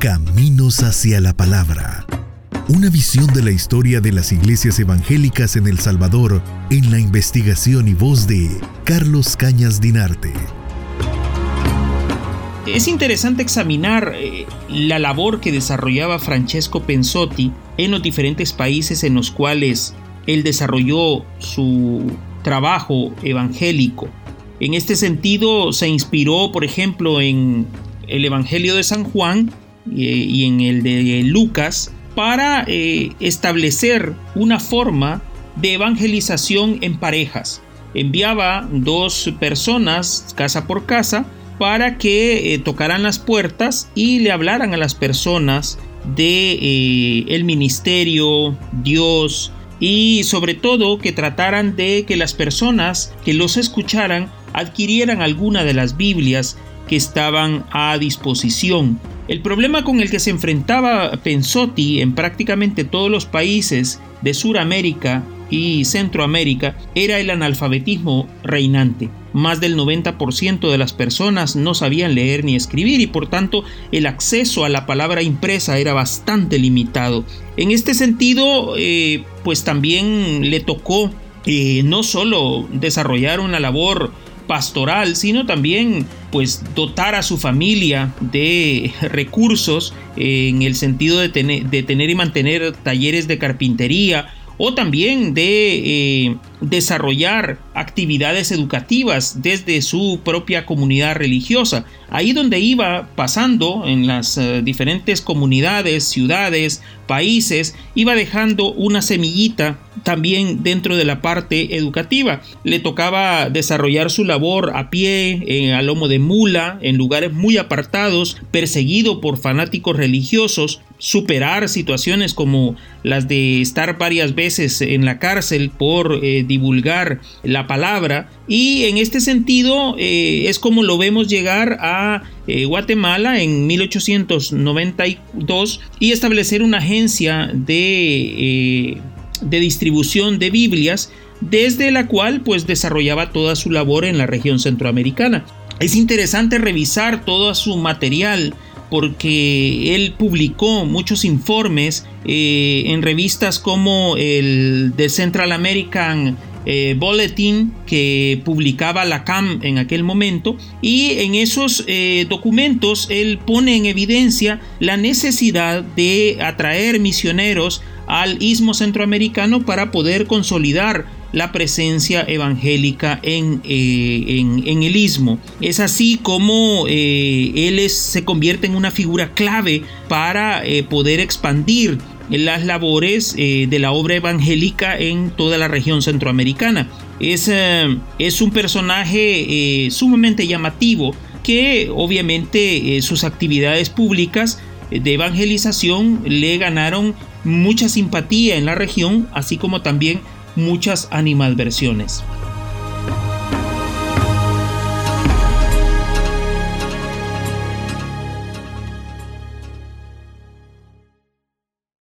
Caminos hacia la Palabra. Una visión de la historia de las iglesias evangélicas en El Salvador en la investigación y voz de Carlos Cañas Dinarte. Es interesante examinar eh, la labor que desarrollaba Francesco Pensotti en los diferentes países en los cuales él desarrolló su trabajo evangélico. En este sentido, se inspiró, por ejemplo, en el Evangelio de San Juan y en el de Lucas para eh, establecer una forma de evangelización en parejas. Enviaba dos personas casa por casa para que eh, tocaran las puertas y le hablaran a las personas de el ministerio, Dios y sobre todo que trataran de que las personas que los escucharan adquirieran alguna de las Biblias que estaban a disposición. El problema con el que se enfrentaba Pensotti en prácticamente todos los países de Sudamérica y Centroamérica era el analfabetismo reinante. Más del 90% de las personas no sabían leer ni escribir y por tanto el acceso a la palabra impresa era bastante limitado. En este sentido, eh, pues también le tocó eh, no solo desarrollar una labor pastoral, sino también pues dotar a su familia de recursos en el sentido de tener, de tener y mantener talleres de carpintería o también de eh, desarrollar actividades educativas desde su propia comunidad religiosa. Ahí donde iba pasando en las eh, diferentes comunidades, ciudades, países, iba dejando una semillita también dentro de la parte educativa. Le tocaba desarrollar su labor a pie, en, a lomo de mula, en lugares muy apartados, perseguido por fanáticos religiosos, superar situaciones como las de estar varias veces en la cárcel por eh, divulgar la palabra y en este sentido eh, es como lo vemos llegar a eh, Guatemala en 1892 y establecer una agencia de, de distribución de Biblias desde la cual pues desarrollaba toda su labor en la región centroamericana. Es interesante revisar todo su material porque él publicó muchos informes eh, en revistas como el The Central American eh, Bulletin que publicaba la CAM en aquel momento y en esos eh, documentos él pone en evidencia la necesidad de atraer misioneros al istmo centroamericano para poder consolidar la presencia evangélica en, eh, en, el istmo. Es así como eh, él se convierte en una figura clave para eh, poder expandir las labores de la obra evangélica en toda la región centroamericana. Es, es un personaje sumamente llamativo que obviamente sus actividades públicas de evangelización le ganaron mucha simpatía en la región, así como también muchas animadversiones.